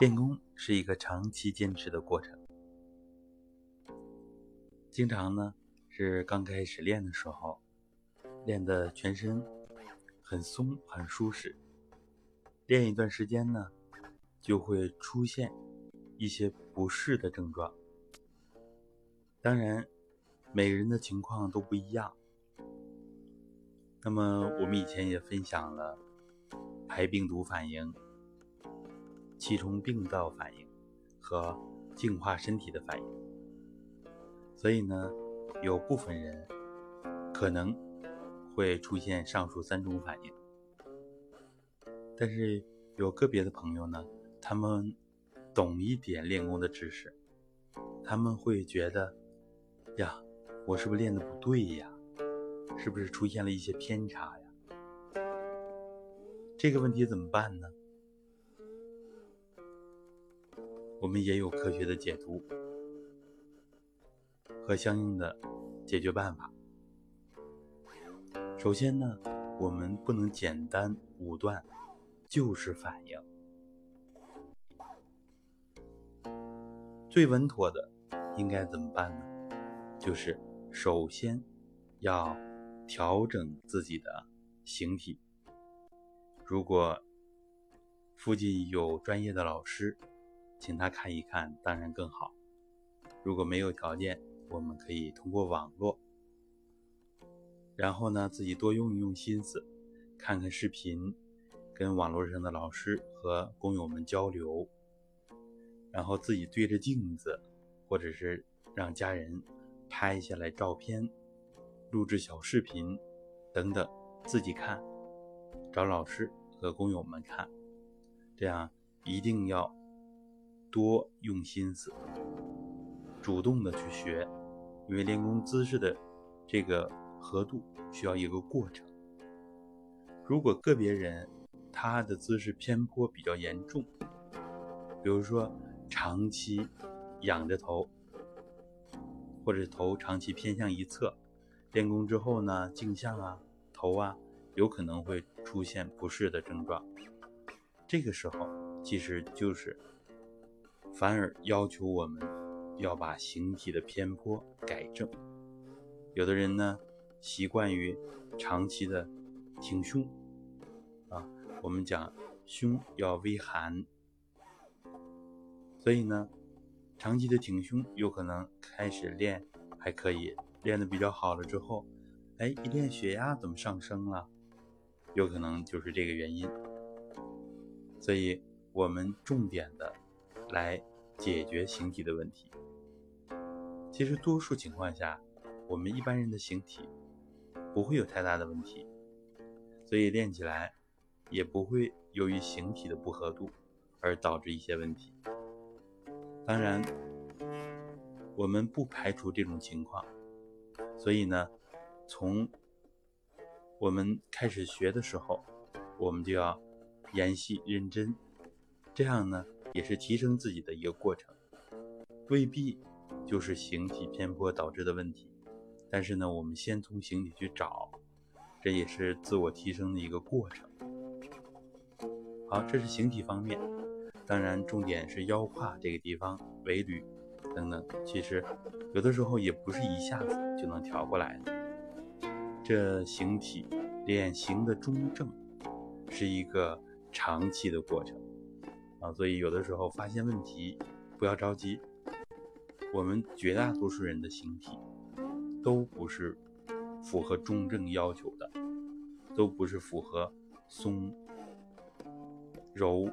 练功是一个长期坚持的过程，经常呢是刚开始练的时候，练的全身很松很舒适，练一段时间呢，就会出现一些不适的症状。当然，每个人的情况都不一样。那么我们以前也分享了排病毒反应。气冲病灶反应和净化身体的反应，所以呢，有部分人可能会出现上述三种反应，但是有个别的朋友呢，他们懂一点练功的知识，他们会觉得呀，我是不是练的不对呀？是不是出现了一些偏差呀？这个问题怎么办呢？我们也有科学的解读和相应的解决办法。首先呢，我们不能简单武断，就是反应。最稳妥的应该怎么办呢？就是首先要调整自己的形体。如果附近有专业的老师，请他看一看，当然更好。如果没有条件，我们可以通过网络，然后呢，自己多用一用心思，看看视频，跟网络上的老师和工友们交流，然后自己对着镜子，或者是让家人拍下来照片，录制小视频等等，自己看，找老师和工友们看，这样一定要。多用心思，主动的去学，因为练功姿势的这个合度需要一个过程。如果个别人他的姿势偏颇比较严重，比如说长期仰着头，或者头长期偏向一侧，练功之后呢，颈项啊、头啊，有可能会出现不适的症状。这个时候其实就是。反而要求我们要把形体的偏颇改正。有的人呢，习惯于长期的挺胸，啊，我们讲胸要微含，所以呢，长期的挺胸有可能开始练还可以，练的比较好了之后，哎，一练血压怎么上升了？有可能就是这个原因。所以我们重点的。来解决形体的问题。其实多数情况下，我们一般人的形体不会有太大的问题，所以练起来也不会由于形体的不合度而导致一些问题。当然，我们不排除这种情况，所以呢，从我们开始学的时候，我们就要研细认真，这样呢。也是提升自己的一个过程，未必就是形体偏颇导致的问题。但是呢，我们先从形体去找，这也是自我提升的一个过程。好，这是形体方面，当然重点是腰胯这个地方、尾闾等等。其实有的时候也不是一下子就能调过来的。这形体脸型的中正，是一个长期的过程。啊，所以有的时候发现问题，不要着急。我们绝大多数人的形体都不是符合中正要求的，都不是符合松、柔、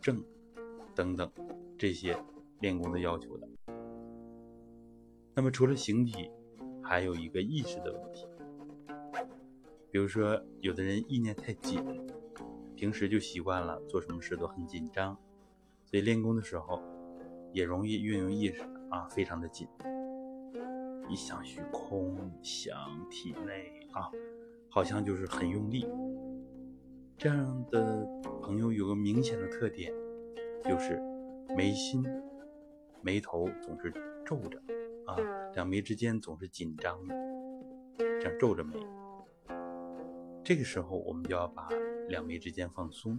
正等等这些练功的要求的。那么除了形体，还有一个意识的问题，比如说有的人意念太紧。平时就习惯了做什么事都很紧张，所以练功的时候也容易运用意识啊，非常的紧。一想虚空，想体内啊，好像就是很用力。这样的朋友有个明显的特点，就是眉心、眉头总是皱着啊，两眉之间总是紧张的，这样皱着眉。这个时候我们就要把。两眉之间放松，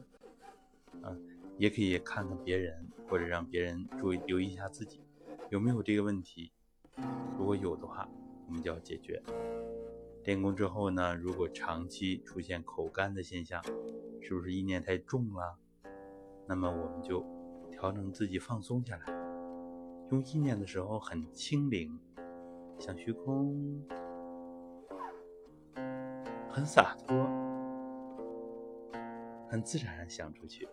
啊，也可以看看别人，或者让别人注意留意一下自己有没有这个问题。如果有的话，我们就要解决。练功之后呢，如果长期出现口干的现象，是不是意念太重了？那么我们就调整自己放松下来，用意念的时候很轻灵，像虚空，很洒脱，很自然想出去，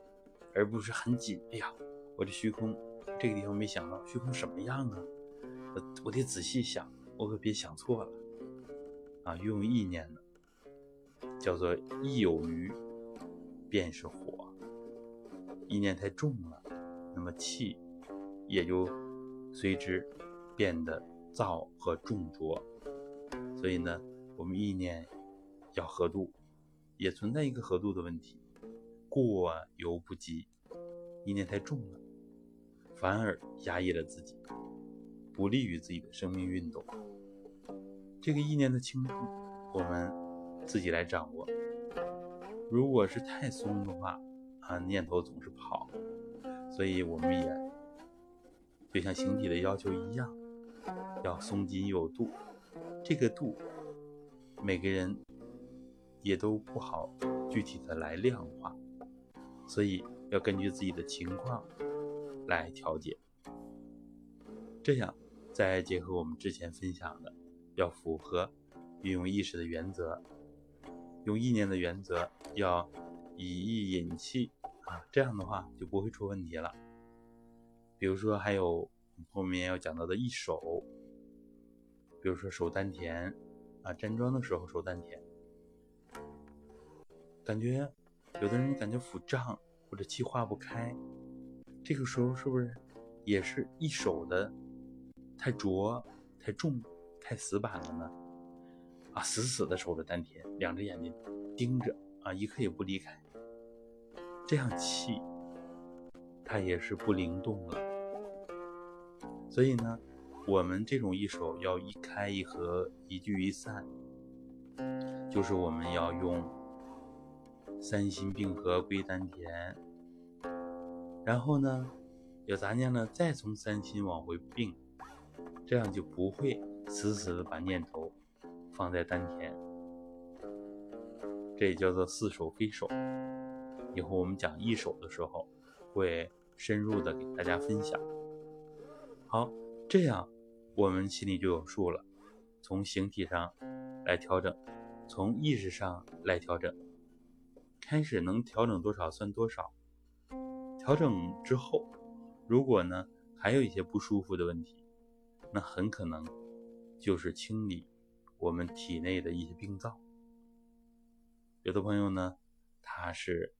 而不是很紧。哎呀，我这虚空这个地方没想到，虚空什么样啊？我我得仔细想，我可别想错了。啊，用意念呢叫做意有余，便是火。意念太重了，那么气也就随之变得燥和重浊。所以呢，我们意念要合度，也存在一个合度的问题，过犹不及。意念太重了，反而压抑了自己，不利于自己的生命运动。这个意念的轻重，我们自己来掌握。如果是太松的话，啊，念头总是跑，所以我们也就像形体的要求一样，要松紧有度。这个度，每个人也都不好具体的来量化，所以要根据自己的情况来调节。这样，再结合我们之前分享的。要符合运用意识的原则，用意念的原则，要以意引气啊，这样的话就不会出问题了。比如说，还有后面要讲到的一手，比如说手丹田啊，站桩的时候手丹田，感觉有的人感觉腹胀或者气化不开，这个时候是不是也是一手的太浊太重？太死板了呢，啊，死死的守着丹田，两只眼睛盯着啊，一刻也不离开，这样气它也是不灵动了。所以呢，我们这种一手要一开一合，一聚一散，就是我们要用三心并合归丹田，然后呢，有杂念呢，再从三心往回并，这样就不会。死死的把念头放在丹田，这也叫做似手非手。以后我们讲一手的时候，会深入的给大家分享。好，这样我们心里就有数了。从形体上来调整，从意识上来调整，开始能调整多少算多少。调整之后，如果呢还有一些不舒服的问题，那很可能。就是清理我们体内的一些病灶。有的朋友呢，他是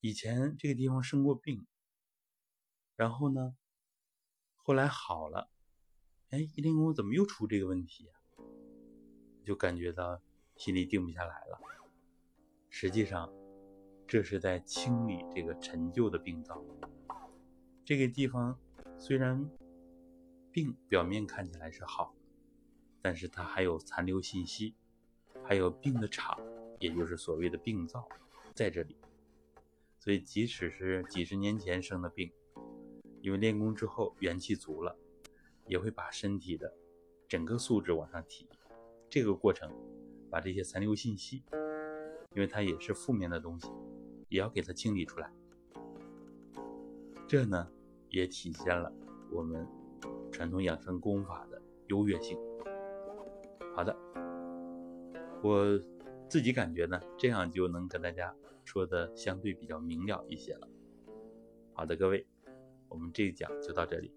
以前这个地方生过病，然后呢，后来好了，哎，一练功怎么又出这个问题呀？就感觉到心里定不下来了。实际上，这是在清理这个陈旧的病灶。这个地方虽然。病表面看起来是好，但是它还有残留信息，还有病的场，也就是所谓的病灶，在这里。所以即使是几十年前生的病，因为练功之后元气足了，也会把身体的整个素质往上提。这个过程，把这些残留信息，因为它也是负面的东西，也要给它清理出来。这呢，也体现了我们。传统养生功法的优越性。好的，我自己感觉呢，这样就能跟大家说的相对比较明了一些了。好的，各位，我们这一讲就到这里。